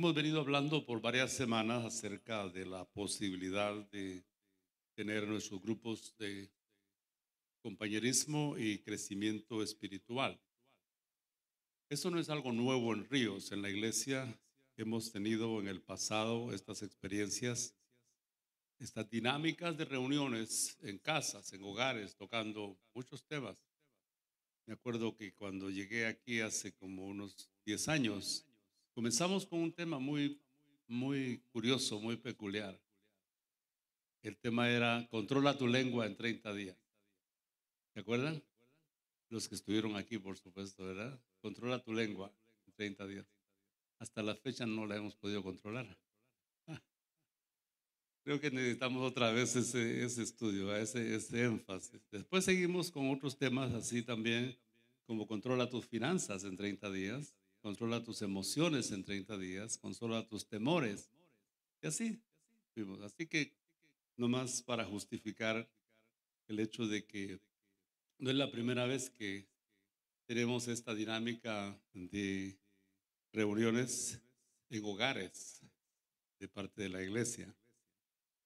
Hemos venido hablando por varias semanas acerca de la posibilidad de tener nuestros grupos de compañerismo y crecimiento espiritual. Esto no es algo nuevo en Ríos. En la iglesia hemos tenido en el pasado estas experiencias, estas dinámicas de reuniones en casas, en hogares, tocando muchos temas. Me acuerdo que cuando llegué aquí hace como unos 10 años, comenzamos con un tema muy, muy curioso, muy peculiar. El tema era controla tu lengua en 30 días. ¿Se acuerdan? Los que estuvieron aquí, por supuesto, ¿verdad? Controla tu lengua en 30 días. Hasta la fecha no la hemos podido controlar. Creo que necesitamos otra vez ese, ese estudio, ese, ese énfasis. Después seguimos con otros temas así también, como controla tus finanzas en 30 días, controla tus emociones en 30 días, controla tus temores. Y así fuimos. Así que nomás para justificar el hecho de que no es la primera vez que tenemos esta dinámica de reuniones en hogares de parte de la iglesia.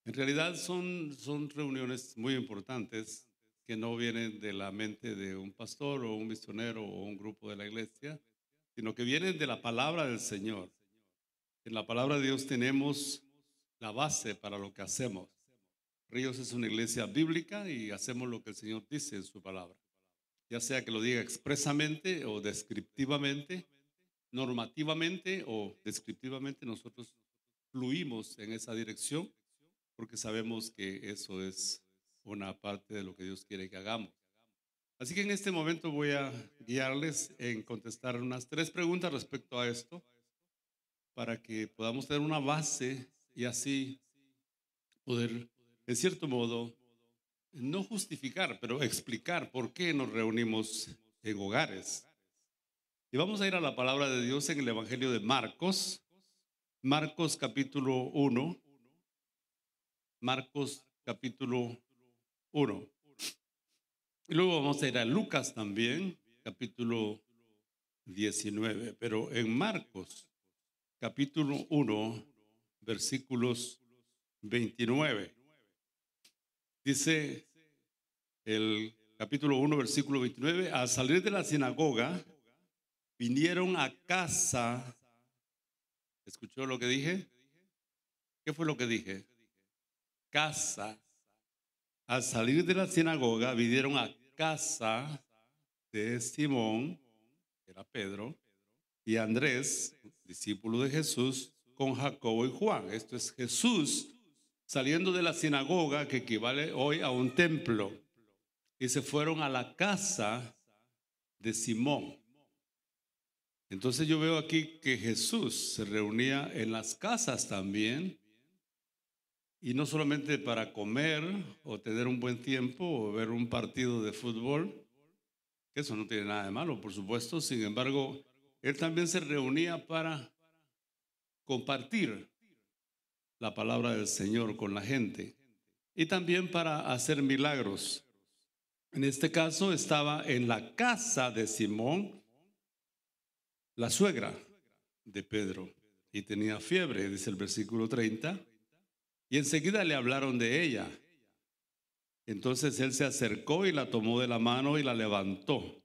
En realidad son, son reuniones muy importantes que no vienen de la mente de un pastor o un misionero o un grupo de la iglesia, sino que vienen de la palabra del Señor. En la palabra de Dios tenemos la base para lo que hacemos. Ríos es una iglesia bíblica y hacemos lo que el Señor dice en su palabra. Ya sea que lo diga expresamente o descriptivamente, normativamente o descriptivamente, nosotros fluimos en esa dirección porque sabemos que eso es una parte de lo que Dios quiere que hagamos. Así que en este momento voy a guiarles en contestar unas tres preguntas respecto a esto para que podamos tener una base y así poder en cierto modo, no justificar, pero explicar por qué nos reunimos en hogares. Y vamos a ir a la palabra de Dios en el Evangelio de Marcos, Marcos capítulo 1, Marcos capítulo 1. Y luego vamos a ir a Lucas también, capítulo 19, pero en Marcos capítulo 1, versículos 29. Dice el capítulo 1, versículo 29, al salir de la sinagoga, vinieron a casa. ¿Escuchó lo que dije? ¿Qué fue lo que dije? Casa. Al salir de la sinagoga, vinieron a casa de Simón, que era Pedro, y Andrés, discípulo de Jesús, con Jacobo y Juan. Esto es Jesús saliendo de la sinagoga, que equivale hoy a un templo, y se fueron a la casa de Simón. Entonces yo veo aquí que Jesús se reunía en las casas también, y no solamente para comer o tener un buen tiempo o ver un partido de fútbol, eso no tiene nada de malo, por supuesto, sin embargo, él también se reunía para compartir la palabra del Señor con la gente y también para hacer milagros. En este caso estaba en la casa de Simón, la suegra de Pedro, y tenía fiebre, dice el versículo 30, y enseguida le hablaron de ella. Entonces él se acercó y la tomó de la mano y la levantó.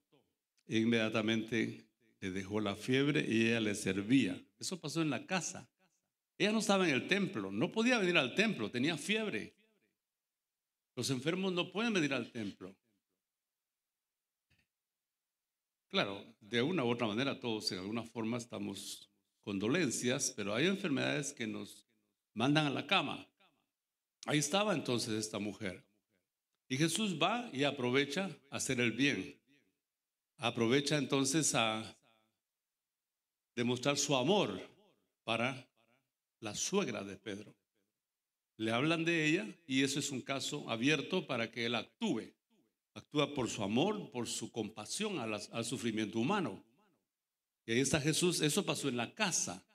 E inmediatamente le dejó la fiebre y ella le servía. Eso pasó en la casa. Ella no estaba en el templo, no podía venir al templo, tenía fiebre. Los enfermos no pueden venir al templo. Claro, de una u otra manera todos en alguna forma estamos con dolencias, pero hay enfermedades que nos mandan a la cama. Ahí estaba entonces esta mujer. Y Jesús va y aprovecha a hacer el bien. Aprovecha entonces a demostrar su amor para la suegra de Pedro. Le hablan de ella y eso es un caso abierto para que él actúe. Actúa por su amor, por su compasión al, sufrimiento humano. Y ahí está Jesús. Eso pasó en la casa.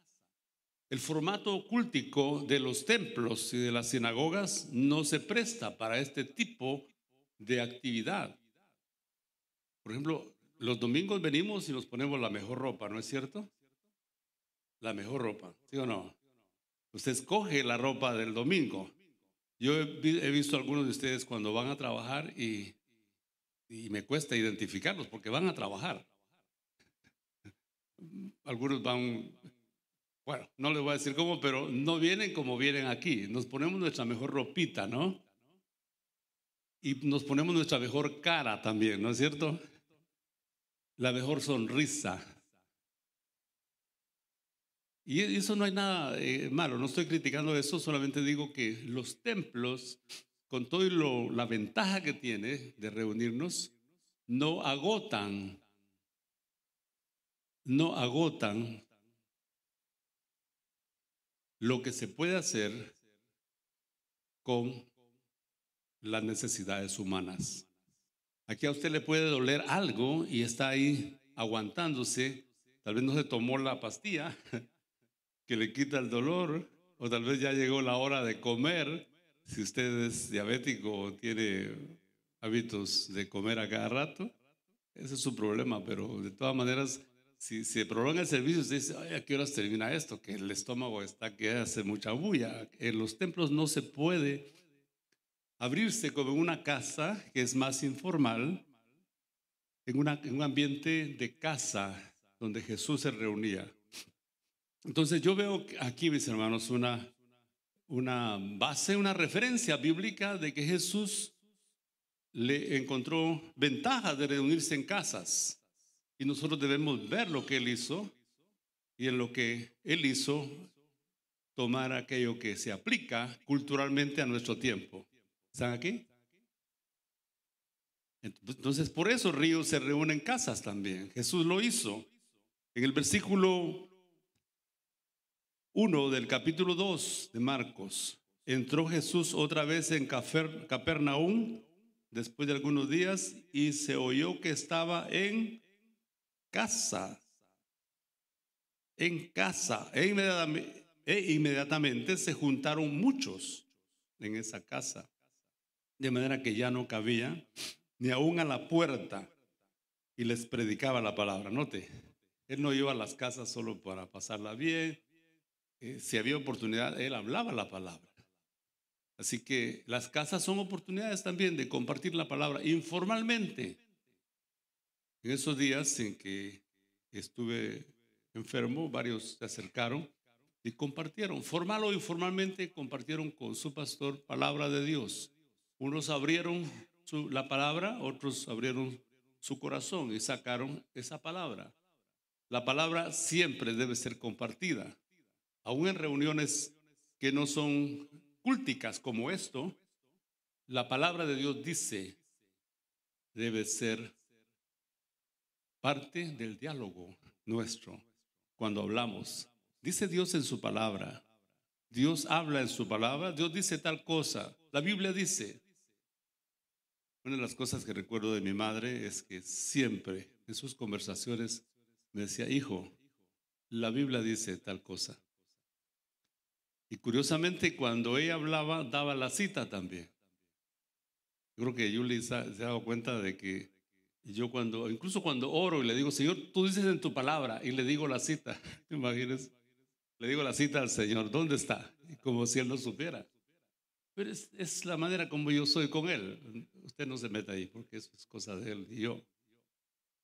El formato cultico de los templos y de las sinagogas no se presta para este tipo de actividad. Por ejemplo, los domingos venimos y nos ponemos la mejor ropa, ¿no es cierto? la mejor ropa, ¿sí o no? Usted escoge la ropa del domingo. Yo he, visto a algunos de ustedes cuando van a trabajar y, y me cuesta identificarlos porque van a trabajar. Algunos van, bueno, no les voy a decir cómo, pero no vienen como vienen aquí. Nos ponemos nuestra mejor ropita, ¿no? Y nos ponemos nuestra mejor cara también, ¿no es cierto? La mejor sonrisa. Y eso no hay nada eh, malo, no estoy criticando eso, solamente digo que los templos, con todo lo, la ventaja que tiene de reunirnos, no agotan, no agotan lo que se puede hacer con las necesidades humanas. Aquí a usted le puede doler algo y está ahí aguantándose, tal vez no se tomó la pastilla, que le quita el dolor, o tal vez ya llegó la hora de comer, si usted es diabético o tiene hábitos de comer a cada rato, ese es su problema, pero de todas maneras, si se prolonga el servicio, usted dice, Ay, ¿a qué horas termina esto? Que el estómago está que hace mucha bulla. En los templos no se puede abrirse como en una casa que es más informal, en, un ambiente de casa donde Jesús se reunía. Entonces yo veo aquí, mis hermanos, una, una base, una referencia bíblica de que Jesús le encontró ventaja de reunirse en casas. Y nosotros debemos ver lo que él hizo y en lo que él hizo tomar aquello que se aplica culturalmente a nuestro tiempo. ¿Están aquí? Entonces, por eso Río se reúne en casas también. Jesús lo hizo. En el versículo 1 del capítulo 2 de Marcos. Entró Jesús otra vez en Capernaum después de algunos días y se oyó que estaba en casa. En casa. E inmediatamente, e inmediatamente se juntaron muchos en esa casa. De manera que ya no cabía ni aún a la puerta y les predicaba la palabra. Note, él no iba a las casas solo para pasarla bien, eh, si había oportunidad, él hablaba la palabra. Así que las casas son oportunidades también de compartir la palabra informalmente. En esos días en que estuve enfermo, varios se acercaron y compartieron, formal o informalmente, compartieron con su pastor palabra de Dios. Unos abrieron la palabra, otros abrieron su corazón y sacaron esa palabra. La palabra siempre debe ser compartida aún en reuniones que no son cúlticas como esto, la palabra de Dios dice, debe ser parte del diálogo nuestro cuando hablamos. Dice Dios en su palabra, Dios habla en su palabra, Dios dice tal cosa, la Biblia dice. Una de las cosas que recuerdo de mi madre es que siempre en sus conversaciones me decía, hijo, la Biblia dice tal cosa. Y curiosamente, cuando ella hablaba, daba la cita también. Yo creo que Yuli se ha dado cuenta de que yo cuando, incluso cuando oro y le digo, Señor, tú dices en tu palabra y le digo la cita, imagínense, le digo la cita al Señor, ¿dónde está? Como si Él lo supiera. Pero es, es, la manera como yo soy con Él. Usted no se meta ahí porque eso es cosa de Él y yo.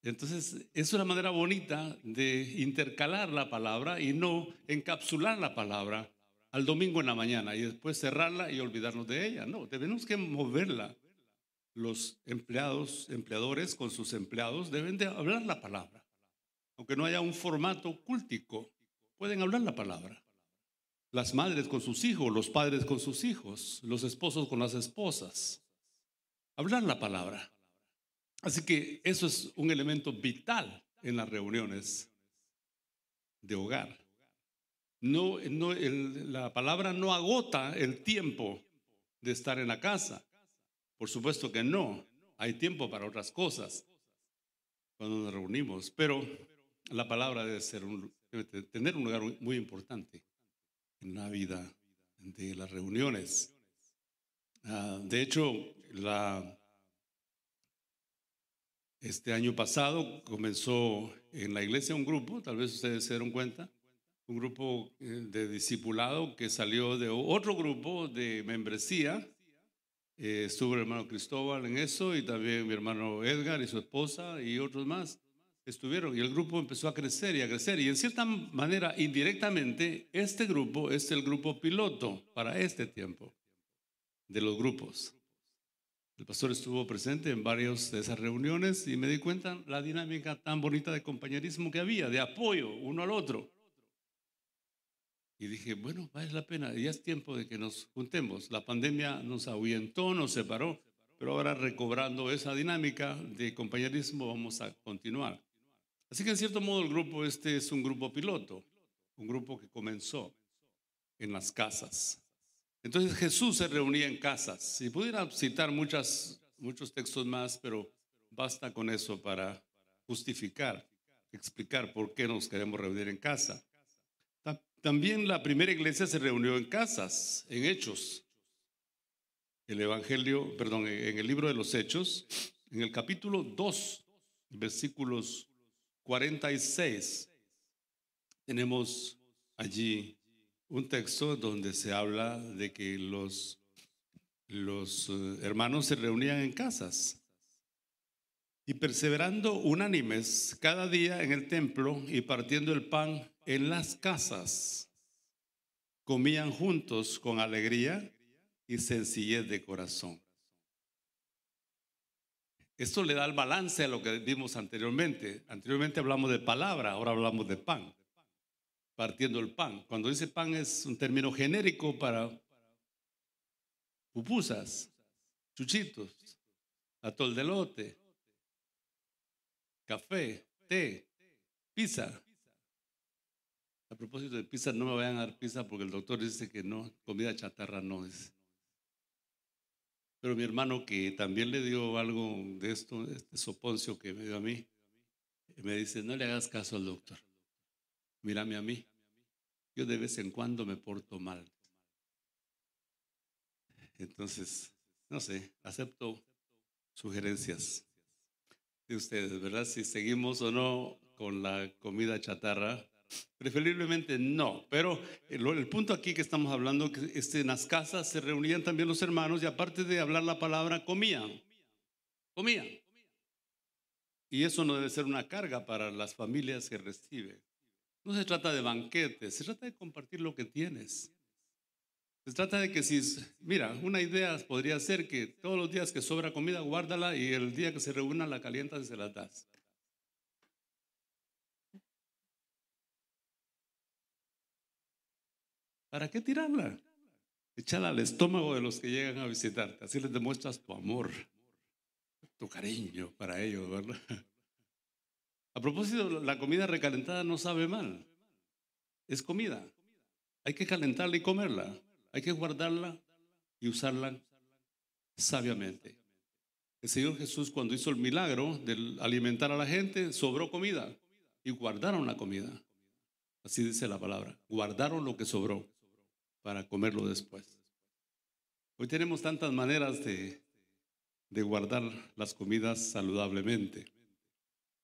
Entonces, es una manera bonita de intercalar la palabra y no encapsular la palabra al domingo en la mañana y después cerrarla y olvidarnos de ella. No, tenemos que moverla. Los empleados, empleadores con sus empleados deben de hablar la palabra. Aunque no haya un formato cúltico, pueden hablar la palabra. Las madres con sus hijos, los padres con sus hijos, los esposos con las esposas. Hablar la palabra. Así que eso es un elemento vital en las reuniones de hogar. No, no, la palabra no agota el tiempo de estar en la casa. Por supuesto que no. Hay tiempo para otras cosas cuando nos reunimos. Pero la palabra debe, ser un, tener un lugar muy importante en la vida de las reuniones. Ah, de hecho, la, este año pasado comenzó en la iglesia un grupo, tal vez ustedes se dieron cuenta, un grupo eh, de discipulado que salió de otro grupo de membresía. Eh, estuvo el hermano Cristóbal en eso y también mi hermano Edgar y su esposa y otros más estuvieron. Y el grupo empezó a crecer y a crecer. Y en cierta manera, indirectamente, este grupo es el grupo piloto para este tiempo de los grupos. El pastor estuvo presente en varias de esas reuniones y me di cuenta la dinámica tan bonita de compañerismo que había, de apoyo uno al otro. Y dije, bueno, vale la pena, ya es tiempo de que nos juntemos. La pandemia nos ahuyentó, nos separó, pero ahora recobrando esa dinámica de compañerismo vamos a continuar. Así que en cierto modo el grupo este es un grupo piloto, un grupo que comenzó en las casas. Entonces Jesús se reunía en casas. Si pudiera citar muchas, muchos textos más, pero basta con eso para justificar, explicar por qué nos queremos reunir en casa. También la primera iglesia se reunió en casas, en Hechos. El Evangelio, perdón, en el libro de los Hechos, en el capítulo 2, versículos 46, tenemos allí un texto donde se habla de que los, los eh, hermanos se reunían en casas y perseverando unánimes cada día en el templo y partiendo el pan en las casas, comían juntos con alegría y sencillez de corazón. Esto le da el balance a lo que vimos anteriormente. Anteriormente hablamos de palabra, ahora hablamos de pan partiendo el pan. Cuando dice pan es un término genérico para pupusas, chuchitos, atol de lote, café, té, pizza. A propósito de pizza, no me vayan a dar pizza porque el doctor dice que no, comida chatarra no es. Pero mi hermano que también le dio algo de esto, este soponcio que me dio a mí, me dice, no le hagas caso al doctor. Mírame a mí. Yo de vez en cuando me porto mal. Entonces, no sé, acepto sugerencias de ustedes, ¿verdad? Si seguimos o no con la comida chatarra. Preferiblemente no, pero el, punto aquí que estamos hablando que en las casas se reunían también los hermanos y aparte de hablar la palabra, comían. Comían. Y eso no debe ser una carga para las familias que reciben. No se trata de banquetes, se trata de compartir lo que tienes. Se trata de que si, mira, una idea podría ser que todos los días que sobra comida, guárdala y el día que se reúna la calientas y se la das. ¿Para qué tirarla? Echala al estómago de los que llegan a visitarte. Así les demuestras tu amor, tu cariño para ellos, ¿verdad? A propósito, la comida recalentada no sabe mal. Es comida. Hay que calentarla y comerla. Hay que guardarla y usarla sabiamente. El Señor Jesús cuando hizo el milagro de alimentar a la gente, sobró comida y guardaron la comida. Así dice la palabra. Guardaron lo que sobró para comerlo después. Hoy tenemos tantas maneras de, de guardar las comidas saludablemente.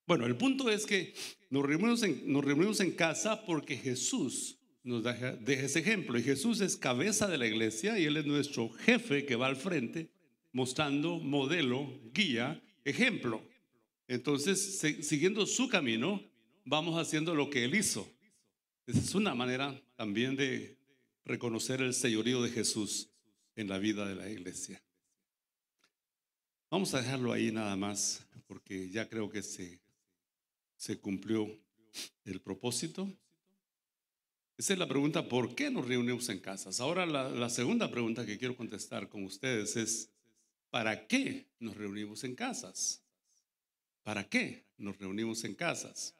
Bueno, el punto es que nos reunimos en, nos reunimos en casa porque Jesús nos deja, deja, ese ejemplo. Y Jesús es cabeza de la iglesia y Él es nuestro jefe que va al frente mostrando modelo, guía, ejemplo. Entonces, siguiendo su camino, vamos haciendo lo que Él hizo. Esa es una manera también de reconocer el señorío de Jesús en la vida de la iglesia. Vamos a dejarlo ahí nada más, porque ya creo que se se cumplió el propósito? Esa es la pregunta, ¿por qué nos reunimos en casas? Ahora la, segunda pregunta que quiero contestar con ustedes es, ¿para qué nos reunimos en casas? ¿Para qué nos reunimos en casas?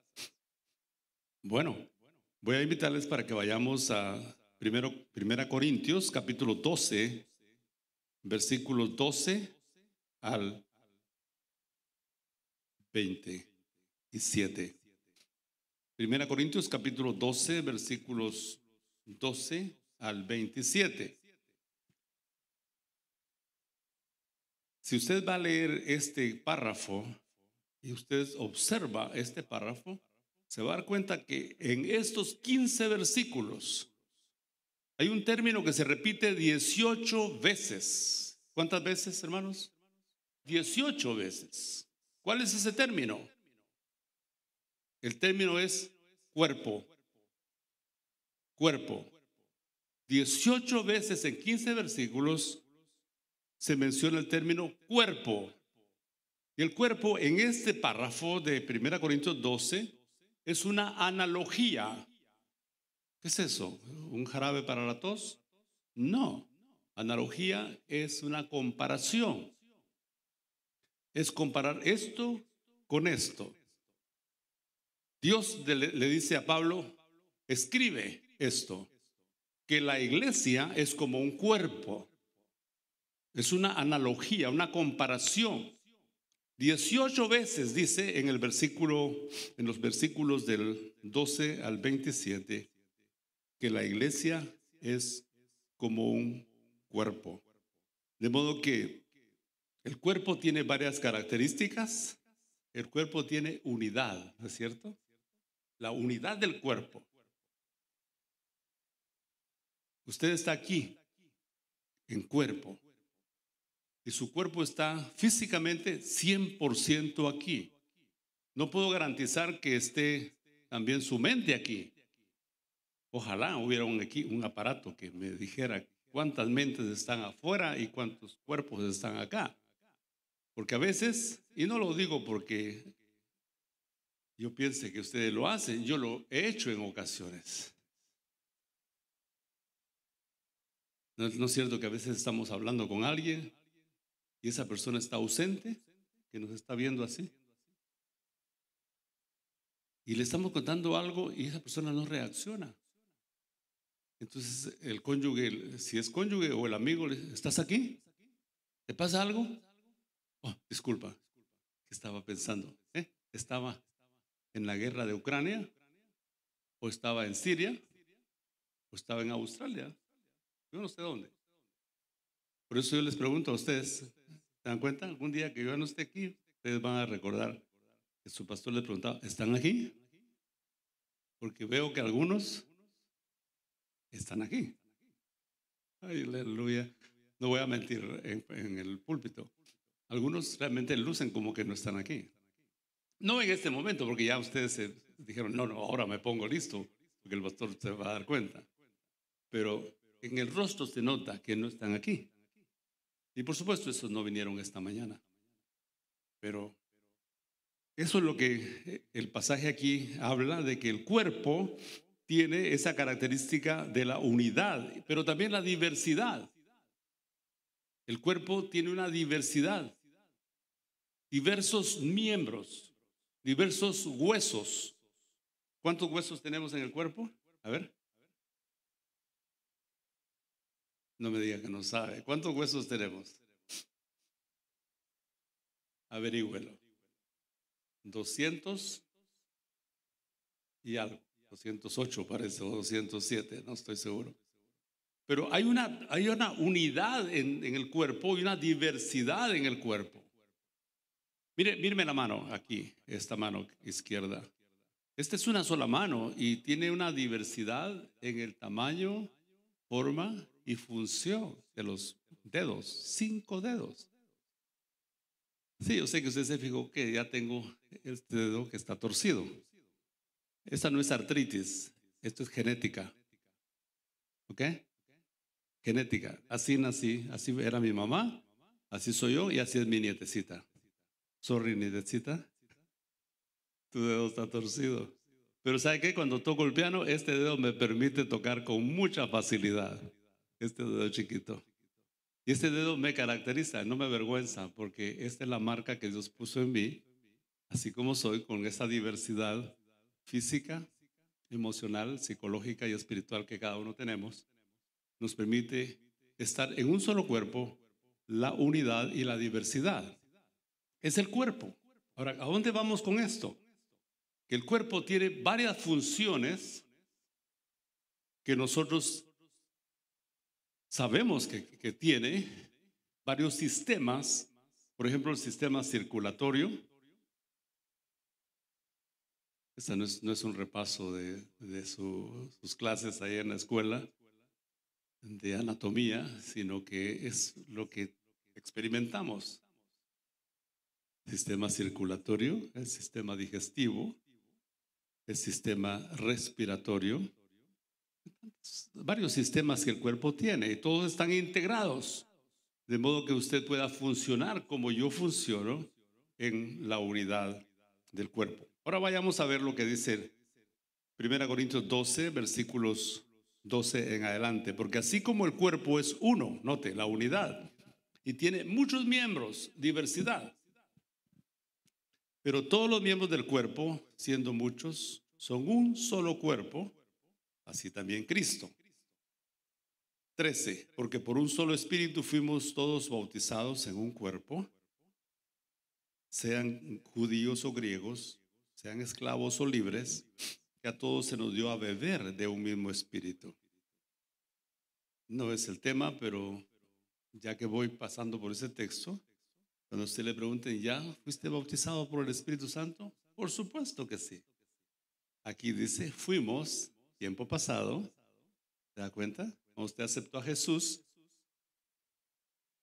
Bueno, voy a invitarles para que vayamos a primero, Primera Corintios, capítulo 12, versículos 12 al 20 y 7. Primera Corintios capítulo 12, versículos 12 al 27. Si usted va a leer este párrafo y usted observa este párrafo, se va a dar cuenta que en estos 15 versículos hay un término que se repite 18 veces. ¿Cuántas veces, hermanos? 18 veces. ¿Cuál es ese término? El término es cuerpo. Cuerpo. 18 veces en 15 versículos se menciona el término cuerpo. Y el cuerpo en este párrafo de 1 Corintios 12 es una analogía. ¿Qué es eso? ¿Un jarabe para la tos? No. Analogía es una comparación. Es comparar esto con esto. Dios le dice a Pablo, escribe esto, que la iglesia es como un cuerpo. Es una analogía, una comparación. 18 veces dice en el versículo, en los versículos del 12 al 27, que la iglesia es como un cuerpo. De modo que el cuerpo tiene varias características. El cuerpo tiene unidad, ¿no es cierto? La unidad del cuerpo. Usted está aquí en cuerpo y su cuerpo está físicamente 100% aquí. No puedo garantizar que esté también su mente aquí. Ojalá hubiera un, un aparato que me dijera cuántas mentes están afuera y cuántos cuerpos están acá. Porque a veces, y no lo digo porque yo piense que ustedes lo hacen, yo lo he hecho en ocasiones. ¿No, es cierto que a veces estamos hablando con alguien y esa persona está ausente, que nos está viendo así? Y le estamos contando algo y esa persona no reacciona. Entonces el cónyuge, si es cónyuge o el amigo, ¿estás aquí? ¿Te pasa algo? Oh, disculpa, ¿qué estaba pensando? ¿Eh? ¿Estaba en la guerra de Ucrania? ¿O estaba en Siria? ¿O estaba en Australia? Yo no sé dónde. Por eso yo les pregunto a ustedes, ¿se dan cuenta? Algún día que yo no esté aquí, ustedes van a recordar que su pastor les preguntaba, ¿están aquí? Porque veo que algunos están aquí. Ay, aleluya. No voy a mentir en, el púlpito. Algunos realmente lucen como que no están aquí. No en este momento, porque ya ustedes dijeron, no, no, ahora me pongo listo, porque el pastor se va a dar cuenta. Pero en el rostro se nota que no están aquí. Y por supuesto, esos no vinieron esta mañana. Pero eso es lo que el pasaje aquí habla, de que el cuerpo tiene esa característica de la unidad, pero también la diversidad. El cuerpo tiene una diversidad, diversos miembros, diversos huesos. ¿Cuántos huesos tenemos en el cuerpo? A ver. No me diga que no sabe. ¿Cuántos huesos tenemos? Averígüelo. 200 y algo. 208 parece, o 207, no estoy seguro. Pero hay una, hay una unidad en, el cuerpo y una diversidad en el cuerpo. Mire, míreme la mano aquí, esta mano izquierda. Esta es una sola mano y tiene una diversidad en el tamaño, forma y función de los dedos, cinco dedos. Sí, yo sé que usted se fijó que ya tengo este dedo que está torcido. Esta no es artritis, esto es genética. ¿Ok? Genética. Así nací, así era mi mamá, así soy yo y así es mi nietecita. Sorry, nietecita. Tu dedo está torcido. Pero ¿sabe qué? Cuando toco el piano, este dedo me permite tocar con mucha facilidad este dedo chiquito. Y este dedo me caracteriza, no me avergüenza, porque esta es la marca que Dios puso en mí, así como soy, con esa diversidad física, emocional, psicológica y espiritual que cada uno tenemos, nos permite estar en un solo cuerpo, la unidad y la diversidad. Es el cuerpo. Ahora, ¿a dónde vamos con esto? Que el cuerpo tiene varias funciones que nosotros sabemos que, tiene varios sistemas, por ejemplo, el sistema circulatorio, Esta no es, no es un repaso de, de su- sus clases ahí en la escuela de anatomía, sino que es lo que experimentamos. Sistema circulatorio, el sistema digestivo, el sistema respiratorio, varios sistemas que el cuerpo tiene y todos están integrados, de modo que usted pueda funcionar como yo funciono en la unidad del cuerpo. Ahora vayamos a ver lo que dice 1 Corintios 12, versículos 12 en adelante, porque así como el cuerpo es uno, note, la unidad, y tiene muchos miembros, diversidad, pero todos los miembros del cuerpo, siendo muchos, son un solo cuerpo, así también Cristo. 13. Porque por un solo espíritu fuimos todos bautizados en un cuerpo, sean judíos o griegos, sean esclavos o libres, que a todos se nos dio a beber de un mismo espíritu. No es el tema, pero ya que voy pasando por ese texto, cuando usted le pregunten, ¿ya fuiste bautizado por el Espíritu Santo? Por supuesto que sí. Aquí dice, fuimos, tiempo pasado, ¿se da cuenta? Cuando usted aceptó a Jesús,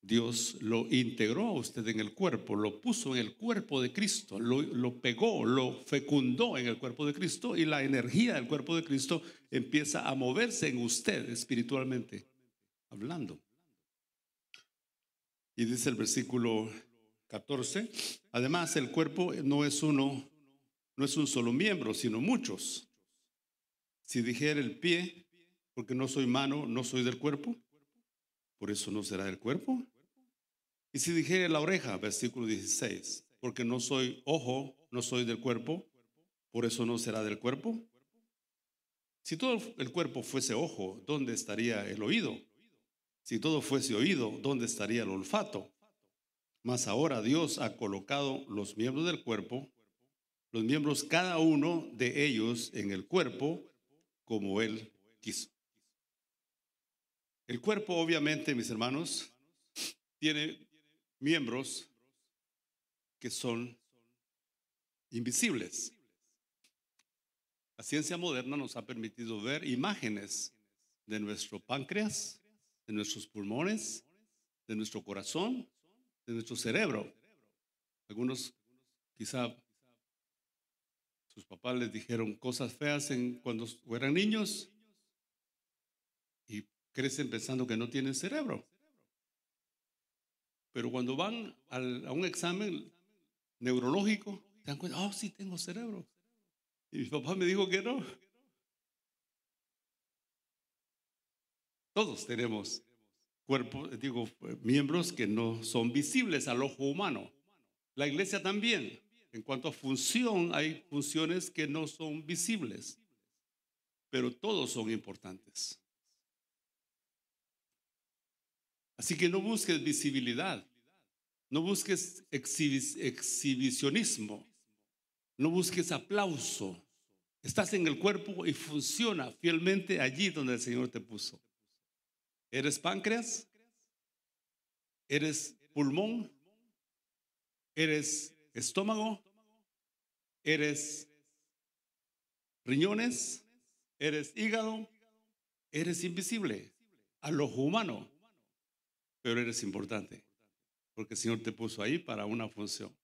Dios lo integró a usted en el cuerpo, lo puso en el cuerpo de Cristo, lo, pegó, lo fecundó en el cuerpo de Cristo y la energía del cuerpo de Cristo empieza a moverse en usted espiritualmente, hablando. Y dice el versículo 14, además el cuerpo no es uno, no es un solo miembro, sino muchos. Si dijera el pie, porque no soy mano, no soy del cuerpo, por eso no será del cuerpo. Y si dijera la oreja, versículo 16, porque no soy ojo, no soy del cuerpo, por eso no será del cuerpo. Si todo el cuerpo fuese ojo, ¿dónde estaría el oído? Si todo fuese oído, ¿dónde estaría el olfato? Mas ahora Dios ha colocado los miembros del cuerpo, los miembros cada uno de ellos en el cuerpo como Él quiso. El cuerpo, obviamente, mis hermanos, tiene miembros que son invisibles. La ciencia moderna nos ha permitido ver imágenes de nuestro páncreas, de nuestros pulmones, de nuestro corazón, de nuestro cerebro. Algunos quizá sus papás les dijeron cosas feas en, cuando eran niños y crecen pensando que no tienen cerebro. Pero cuando van a un examen neurológico, se dan cuenta, oh, sí tengo cerebro. Y mi papá me dijo que no. Todos tenemos cuerpos, digo, miembros que no son visibles al ojo humano. La iglesia también. En cuanto a función, hay funciones que no son visibles, pero todos son importantes. Así que no busques visibilidad, no busques exhibi- exhibicionismo, no busques aplauso. Estás en el cuerpo y funciona fielmente allí donde el Señor te puso. ¿Eres páncreas? ¿Eres pulmón? ¿Eres estómago? ¿Eres riñones? ¿Eres hígado? Eres invisible al ojo humano, pero eres importante porque el Señor te puso ahí para una función.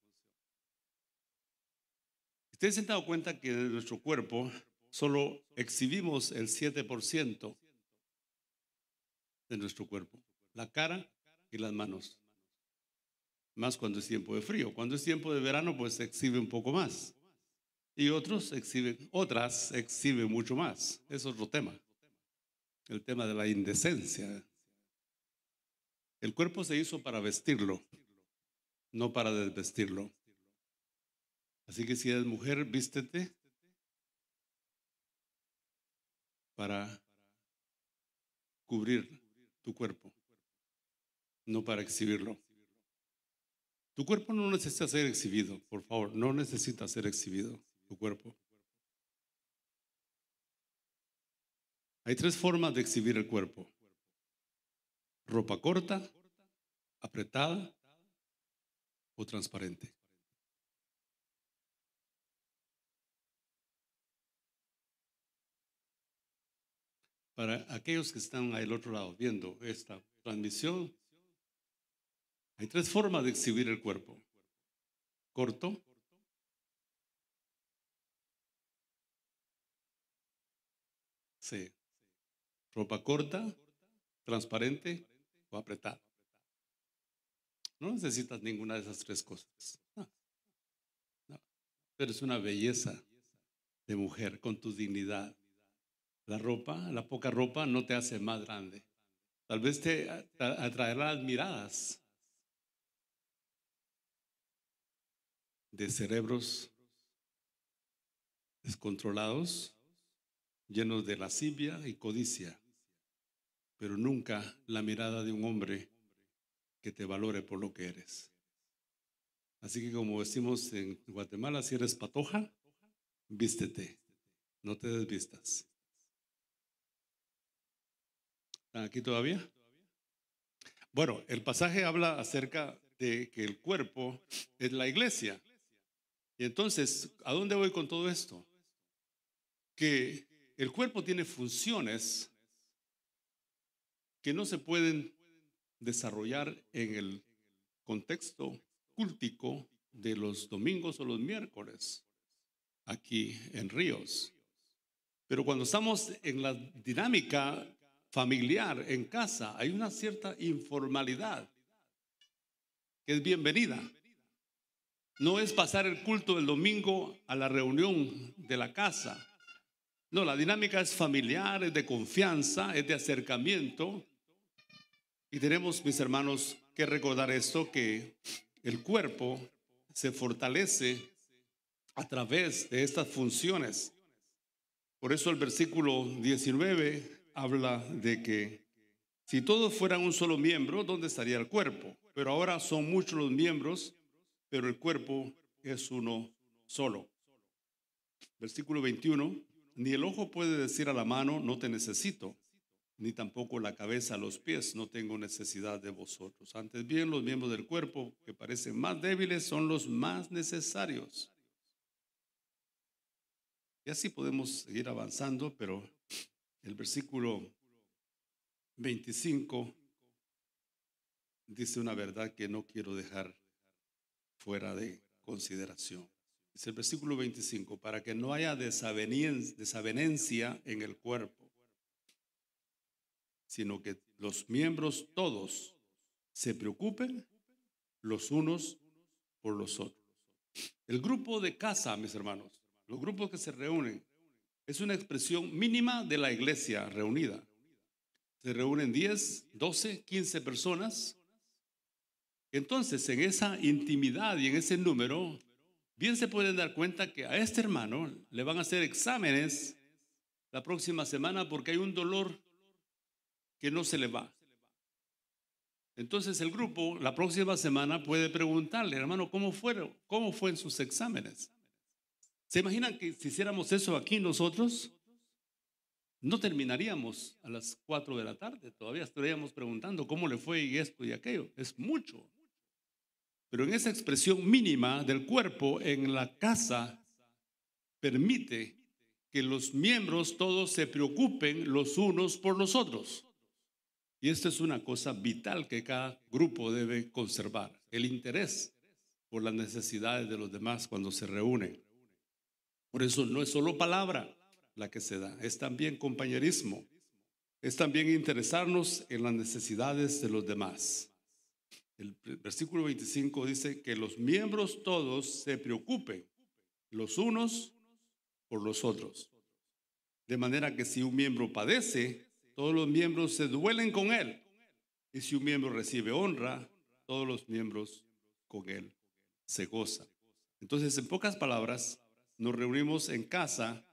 Ustedes se han dado cuenta que de nuestro cuerpo solo exhibimos el 7% de nuestro cuerpo, la cara y las manos. Más cuando es tiempo de frío. Cuando es tiempo de verano, pues se exhibe un poco más. Y otros exhiben, otras exhiben mucho más. Es otro tema. El tema de la indecencia. El cuerpo se hizo para vestirlo, no para desvestirlo. Así que si eres mujer, vístete para cubrir tu cuerpo, no para exhibirlo. Tu cuerpo no necesita ser exhibido, por favor, no necesita ser exhibido tu cuerpo. Hay tres formas de exhibir el cuerpo ropa corta, apretada o transparente. Para aquellos que están al otro lado viendo esta transmisión, hay tres formas de exhibir el cuerpo. Corto, sí. ropa corta, transparente o apretada. No necesitas ninguna de esas tres cosas. Pero es una belleza de mujer con tu dignidad. La ropa, la poca ropa no te hace más grande. Tal vez te atraerá las miradas de cerebros descontrolados, llenos de lascivia y codicia, pero nunca la mirada de un hombre que te valore por lo que eres. Así que como decimos en Guatemala, si eres patoja, vístete, no te desvistas. ¿Están aquí todavía? Bueno, el pasaje habla acerca de que el cuerpo es la iglesia. Y entonces, ¿a dónde voy con todo esto? Que el cuerpo tiene funciones que no se pueden desarrollar en el contexto cúltico de los domingos o los miércoles aquí en Ríos. Pero cuando estamos en la dinámica familiar en casa, hay una cierta informalidad que es bienvenida. No es pasar el culto del domingo a la reunión de la casa. No, la dinámica es familiar, es de confianza, es de acercamiento. Y tenemos, mis hermanos, que recordar esto, que el cuerpo se fortalece a través de estas funciones. Por eso el versículo 19 habla de que si todos fueran un solo miembro, ¿dónde estaría el cuerpo? Pero ahora son muchos los miembros pero el cuerpo es uno solo. Versículo 21, ni el ojo puede decir a la mano, no te necesito, ni tampoco la cabeza a los pies, no tengo necesidad de vosotros. Antes bien, los miembros del cuerpo que parecen más débiles son los más necesarios. Y así podemos seguir avanzando, pero el versículo 25 dice una verdad que no quiero dejar fuera de consideración. Es el versículo 25, para que no haya desavenencia en el cuerpo, sino que los miembros todos se preocupen los unos por los otros. El grupo de casa, mis hermanos, los grupos que se reúnen, es una expresión mínima de la iglesia reunida. Se reúnen 10, 12, 15 personas entonces, en esa intimidad y en ese número, bien se pueden dar cuenta que a este hermano le van a hacer exámenes la próxima semana porque hay un dolor que no se le va. Entonces el grupo la próxima semana puede preguntarle, hermano, ¿cómo fueron? ¿Cómo fue en sus exámenes? ¿Se imaginan que si hiciéramos eso aquí nosotros? No terminaríamos a las 4 de la tarde, todavía estaríamos preguntando cómo le fue y esto y aquello. Es mucho. Pero en esa expresión mínima del cuerpo en la casa permite que los miembros todos se preocupen los unos por los otros. Y esta es una cosa vital que cada grupo debe conservar, el interés por las necesidades de los demás cuando se reúnen. Por eso no es solo palabra la que se da, es también compañerismo, es también interesarnos en las necesidades de los demás. El versículo 25 dice que los miembros todos se preocupen los unos por los otros. De manera que si un miembro padece, todos los miembros se duelen con él. Y si un miembro recibe honra, todos los miembros con él se gozan. Entonces, en pocas palabras, nos reunimos en casa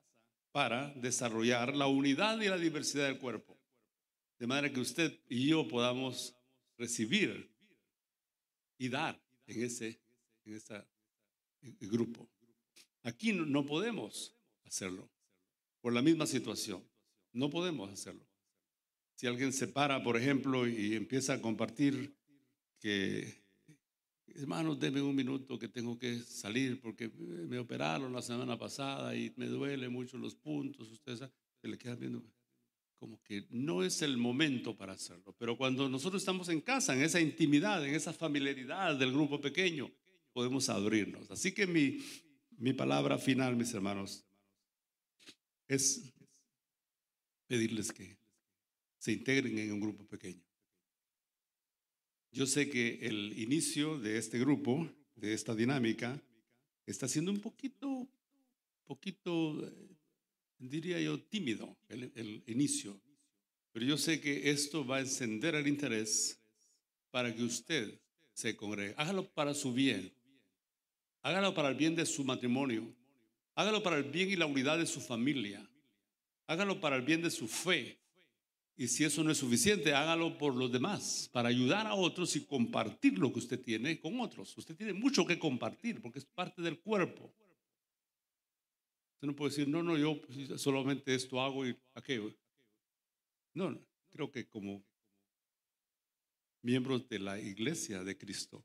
para desarrollar la unidad y la diversidad del cuerpo. De manera que usted y yo podamos recibir y dar en ese, en grupo. Aquí no podemos hacerlo por la misma situación. No podemos hacerlo. Si alguien se para, por ejemplo, y empieza a compartir que, hermanos, denme un minuto que tengo que salir porque me operaron la semana pasada y me duele mucho los puntos, ustedes se le quedan viendo. como que no es el momento para hacerlo. Pero cuando nosotros estamos en casa, en esa intimidad, en esa familiaridad del grupo pequeño, podemos abrirnos. Así que mi, mi palabra final, mis hermanos, es pedirles que se integren en un grupo pequeño. Yo sé que el inicio de este grupo, de esta dinámica, está siendo un poquito, poquito, eh, diría yo, tímido el, el inicio. Pero yo sé que esto va a encender el interés para que usted se congregue. Hágalo para su bien. Hágalo para el bien de su matrimonio. Hágalo para el bien y la unidad de su familia. Hágalo para el bien de su fe. Y si eso no es suficiente, hágalo por los demás, para ayudar a otros y compartir lo que usted tiene con otros. Usted tiene mucho que compartir porque es parte del cuerpo. Usted no puede decir, no, no, yo pues, solamente esto hago y aquello. No, no, creo que como miembros de la iglesia de Cristo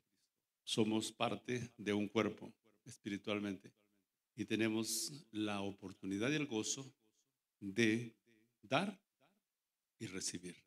somos parte de un cuerpo espiritualmente y tenemos la oportunidad y el gozo de dar y recibir.